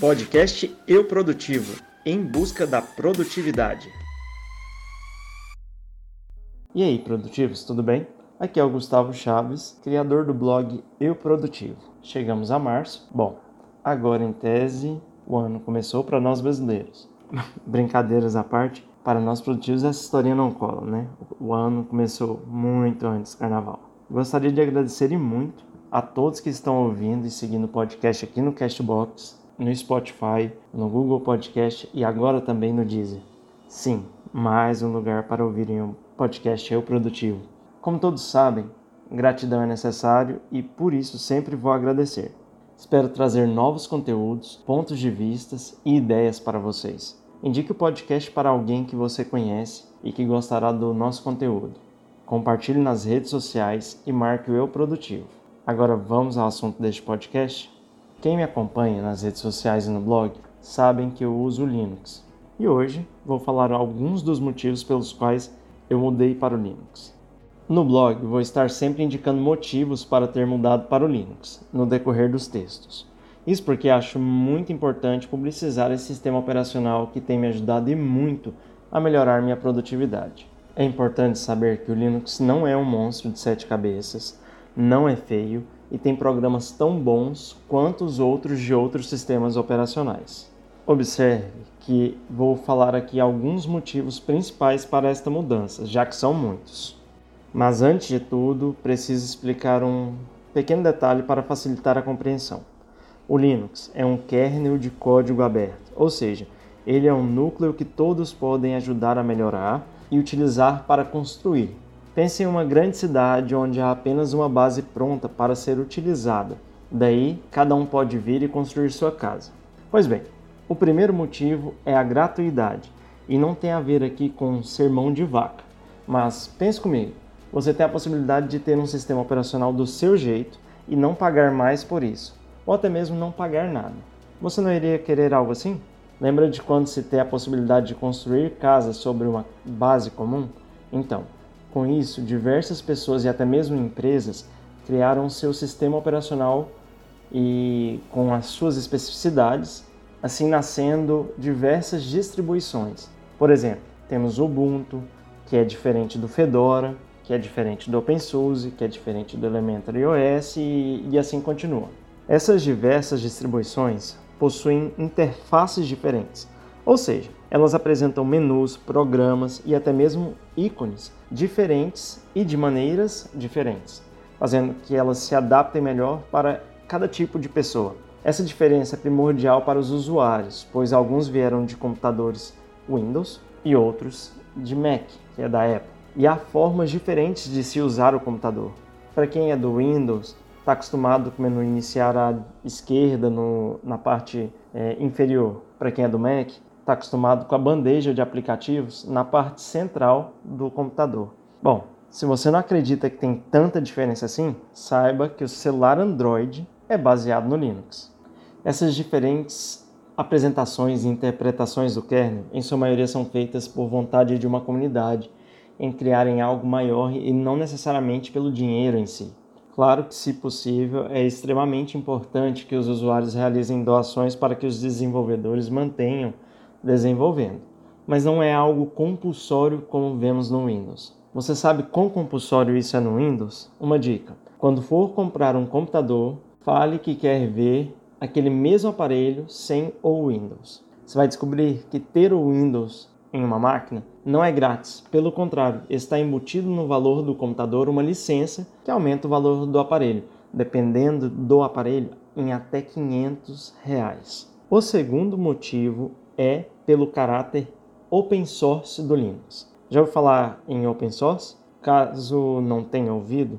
Podcast Eu Produtivo em busca da produtividade. E aí, produtivos, tudo bem? Aqui é o Gustavo Chaves, criador do blog Eu Produtivo. Chegamos a março. Bom, agora em tese, o ano começou para nós brasileiros. Brincadeiras à parte, para nós produtivos essa historinha não cola, né? O ano começou muito antes do carnaval. Gostaria de agradecer muito a todos que estão ouvindo e seguindo o podcast aqui no Castbox, no Spotify, no Google Podcast e agora também no Deezer. Sim, mais um lugar para ouvirem o podcast Eu Produtivo. Como todos sabem, gratidão é necessário e por isso sempre vou agradecer. Espero trazer novos conteúdos, pontos de vistas e ideias para vocês. Indique o podcast para alguém que você conhece e que gostará do nosso conteúdo. Compartilhe nas redes sociais e marque o Eu Produtivo. Agora vamos ao assunto deste podcast? Quem me acompanha nas redes sociais e no blog sabem que eu uso o Linux. E hoje vou falar alguns dos motivos pelos quais eu mudei para o Linux. No blog vou estar sempre indicando motivos para ter mudado para o Linux no decorrer dos textos. Isso porque acho muito importante publicizar esse sistema operacional que tem me ajudado e muito a melhorar minha produtividade. É importante saber que o Linux não é um monstro de sete cabeças, não é feio e tem programas tão bons quanto os outros de outros sistemas operacionais. Observe que vou falar aqui alguns motivos principais para esta mudança, já que são muitos. Mas antes de tudo, preciso explicar um pequeno detalhe para facilitar a compreensão. O Linux é um kernel de código aberto, ou seja, ele é um núcleo que todos podem ajudar a melhorar e utilizar para construir. Pense em uma grande cidade onde há apenas uma base pronta para ser utilizada. Daí, cada um pode vir e construir sua casa. Pois bem, o primeiro motivo é a gratuidade, e não tem a ver aqui com ser mão de vaca. Mas pense comigo, você tem a possibilidade de ter um sistema operacional do seu jeito e não pagar mais por isso ou até mesmo não pagar nada. Você não iria querer algo assim? Lembra de quando se tem a possibilidade de construir casas sobre uma base comum? Então, com isso, diversas pessoas e até mesmo empresas criaram seu sistema operacional e com as suas especificidades, assim nascendo diversas distribuições. Por exemplo, temos o Ubuntu, que é diferente do Fedora, que é diferente do OpenSUSE, que é diferente do Elementary OS e, e assim continua. Essas diversas distribuições possuem interfaces diferentes, ou seja, elas apresentam menus, programas e até mesmo ícones diferentes e de maneiras diferentes, fazendo que elas se adaptem melhor para cada tipo de pessoa. Essa diferença é primordial para os usuários, pois alguns vieram de computadores Windows e outros de Mac, que é da Apple. E há formas diferentes de se usar o computador. Para quem é do Windows, está acostumado com o menu iniciar à esquerda no, na parte é, inferior. Para quem é do Mac, está acostumado com a bandeja de aplicativos na parte central do computador. Bom, se você não acredita que tem tanta diferença assim, saiba que o celular Android é baseado no Linux. Essas diferentes apresentações e interpretações do kernel, em sua maioria, são feitas por vontade de uma comunidade em criarem algo maior e não necessariamente pelo dinheiro em si. Claro que, se possível, é extremamente importante que os usuários realizem doações para que os desenvolvedores mantenham desenvolvendo, mas não é algo compulsório como vemos no Windows. Você sabe quão compulsório isso é no Windows? Uma dica: quando for comprar um computador, fale que quer ver aquele mesmo aparelho sem o Windows. Você vai descobrir que ter o Windows em uma máquina não é grátis, pelo contrário, está embutido no valor do computador uma licença que aumenta o valor do aparelho, dependendo do aparelho, em até 500 reais. O segundo motivo é pelo caráter open source do Linux. Já ouviu falar em open source? Caso não tenha ouvido,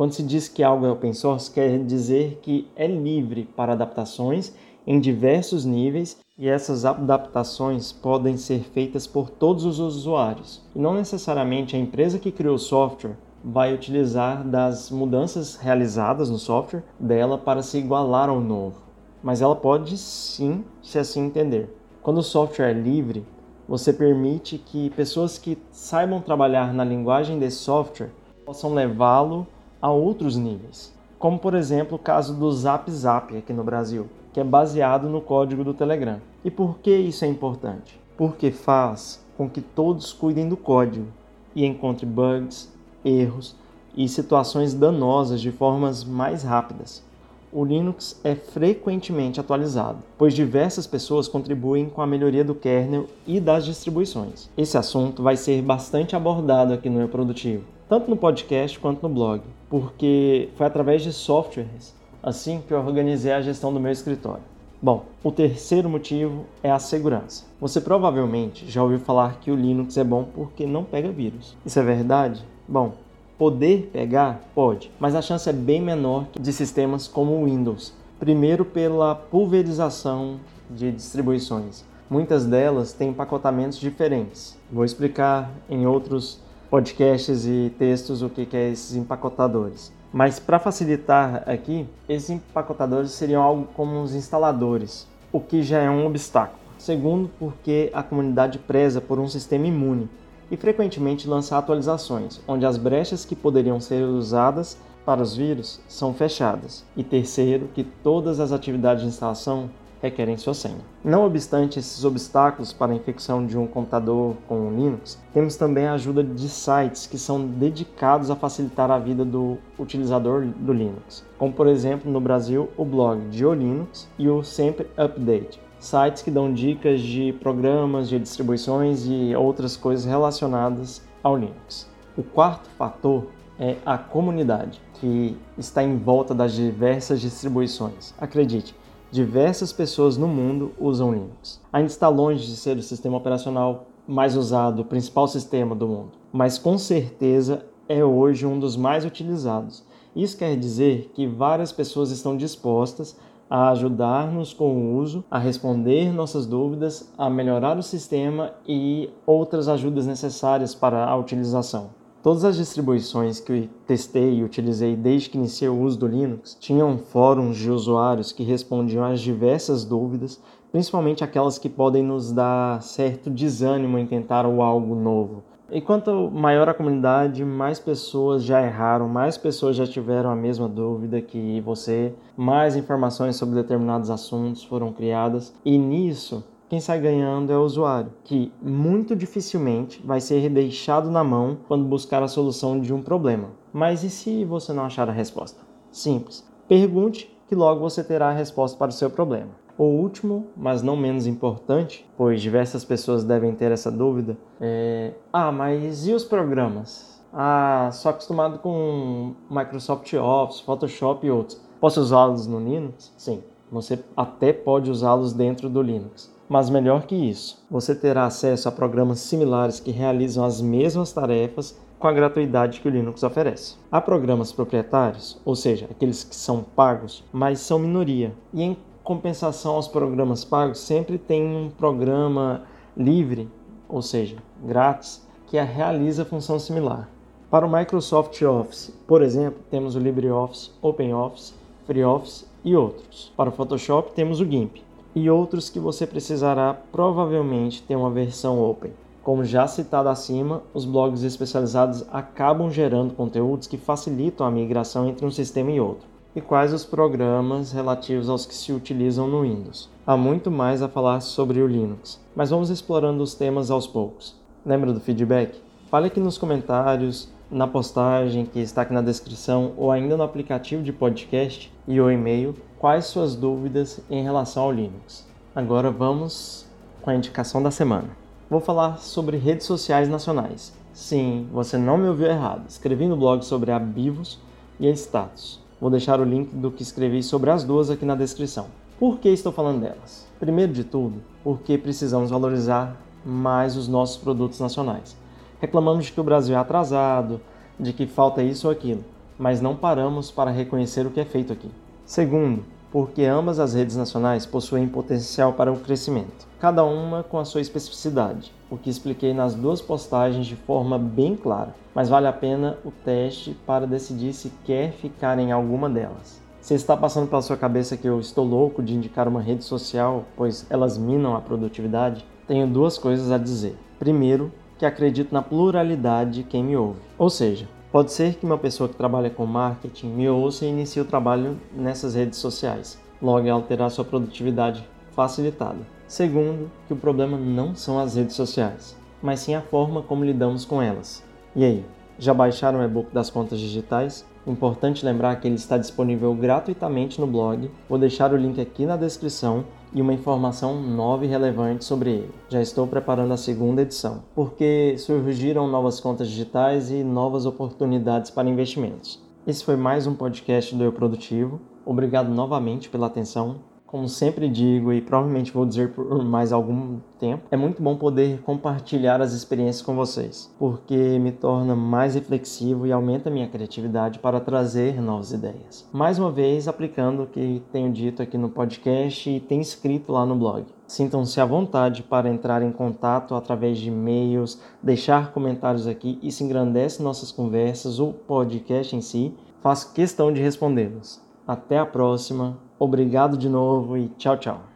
quando se diz que algo é open source, quer dizer que é livre para adaptações em diversos níveis e essas adaptações podem ser feitas por todos os usuários. E não necessariamente a empresa que criou o software vai utilizar das mudanças realizadas no software dela para se igualar ao novo, mas ela pode sim, se assim entender. Quando o software é livre, você permite que pessoas que saibam trabalhar na linguagem desse software possam levá-lo a outros níveis. como por exemplo o caso do Zap Zap aqui no Brasil, que é baseado no código do Telegram. E por que isso é importante? Porque faz com que todos cuidem do código e encontrem bugs, erros e situações danosas de formas mais rápidas. O Linux é frequentemente atualizado, pois diversas pessoas contribuem com a melhoria do kernel e das distribuições. Esse assunto vai ser bastante abordado aqui no Eu Produtivo, tanto no podcast quanto no blog, porque foi através de softwares assim que eu organizei a gestão do meu escritório. Bom, o terceiro motivo é a segurança. Você provavelmente já ouviu falar que o Linux é bom porque não pega vírus. Isso é verdade? Bom, Poder pegar? Pode, mas a chance é bem menor de sistemas como o Windows. Primeiro, pela pulverização de distribuições. Muitas delas têm empacotamentos diferentes. Vou explicar em outros podcasts e textos o que é esses empacotadores. Mas para facilitar aqui, esses empacotadores seriam algo como os instaladores, o que já é um obstáculo. Segundo, porque a comunidade preza por um sistema imune e frequentemente lança atualizações, onde as brechas que poderiam ser usadas para os vírus são fechadas. E terceiro, que todas as atividades de instalação requerem sua senha. Não obstante esses obstáculos para a infecção de um computador com Linux, temos também a ajuda de sites que são dedicados a facilitar a vida do utilizador do Linux, como por exemplo no Brasil o blog Linux e o Sempre Update, sites que dão dicas de programas, de distribuições e outras coisas relacionadas ao Linux. O quarto fator é a comunidade, que está em volta das diversas distribuições. Acredite, diversas pessoas no mundo usam Linux. Ainda está longe de ser o sistema operacional mais usado, o principal sistema do mundo, mas com certeza é hoje um dos mais utilizados. Isso quer dizer que várias pessoas estão dispostas a ajudar-nos com o uso, a responder nossas dúvidas, a melhorar o sistema e outras ajudas necessárias para a utilização. Todas as distribuições que eu testei e utilizei desde que iniciei o uso do Linux tinham fóruns de usuários que respondiam às diversas dúvidas, principalmente aquelas que podem nos dar certo desânimo em tentar algo novo. E quanto maior a comunidade, mais pessoas já erraram, mais pessoas já tiveram a mesma dúvida que você, mais informações sobre determinados assuntos foram criadas, e nisso quem sai ganhando é o usuário, que muito dificilmente vai ser deixado na mão quando buscar a solução de um problema. Mas e se você não achar a resposta? Simples. Pergunte que logo você terá a resposta para o seu problema. O último, mas não menos importante, pois diversas pessoas devem ter essa dúvida, é: ah, mas e os programas? Ah, sou acostumado com Microsoft Office, Photoshop e outros. Posso usá-los no Linux? Sim, você até pode usá-los dentro do Linux. Mas melhor que isso, você terá acesso a programas similares que realizam as mesmas tarefas com a gratuidade que o Linux oferece. Há programas proprietários, ou seja, aqueles que são pagos, mas são minoria. E em compensação aos programas pagos, sempre tem um programa livre, ou seja, grátis, que realiza função similar. Para o Microsoft Office, por exemplo, temos o LibreOffice, OpenOffice, FreeOffice e outros. Para o Photoshop, temos o GIMP e outros que você precisará provavelmente ter uma versão open. Como já citado acima, os blogs especializados acabam gerando conteúdos que facilitam a migração entre um sistema e outro e quais os programas relativos aos que se utilizam no Windows. Há muito mais a falar sobre o Linux, mas vamos explorando os temas aos poucos. Lembra do feedback? Fale aqui nos comentários, na postagem que está aqui na descrição ou ainda no aplicativo de podcast e o e-mail quais suas dúvidas em relação ao Linux. Agora vamos com a indicação da semana. Vou falar sobre redes sociais nacionais. Sim, você não me ouviu errado. Escrevi no blog sobre a Bivos e a Status. Vou deixar o link do que escrevi sobre as duas aqui na descrição. Por que estou falando delas? Primeiro de tudo, porque precisamos valorizar mais os nossos produtos nacionais. Reclamamos de que o Brasil é atrasado, de que falta isso ou aquilo, mas não paramos para reconhecer o que é feito aqui. Segundo, porque ambas as redes nacionais possuem potencial para o crescimento, cada uma com a sua especificidade, o que expliquei nas duas postagens de forma bem clara, mas vale a pena o teste para decidir se quer ficar em alguma delas. Se está passando pela sua cabeça que eu estou louco de indicar uma rede social, pois elas minam a produtividade, tenho duas coisas a dizer. Primeiro, que acredito na pluralidade de quem me ouve. Ou seja, Pode ser que uma pessoa que trabalha com marketing me ouça e inicie o trabalho nessas redes sociais, logo alterar sua produtividade facilitada. Segundo, que o problema não são as redes sociais, mas sim a forma como lidamos com elas. E aí, já baixaram o e-book das contas digitais? Importante lembrar que ele está disponível gratuitamente no blog. Vou deixar o link aqui na descrição e uma informação nova e relevante sobre ele. Já estou preparando a segunda edição, porque surgiram novas contas digitais e novas oportunidades para investimentos. Esse foi mais um podcast do Eu Produtivo. Obrigado novamente pela atenção como sempre digo e provavelmente vou dizer por mais algum tempo, é muito bom poder compartilhar as experiências com vocês, porque me torna mais reflexivo e aumenta minha criatividade para trazer novas ideias. Mais uma vez, aplicando o que tenho dito aqui no podcast e tem escrito lá no blog. Sintam-se à vontade para entrar em contato através de e-mails, deixar comentários aqui, isso engrandece nossas conversas, o podcast em si. Faço questão de respondê-los. Até a próxima Obrigado de novo e tchau, tchau.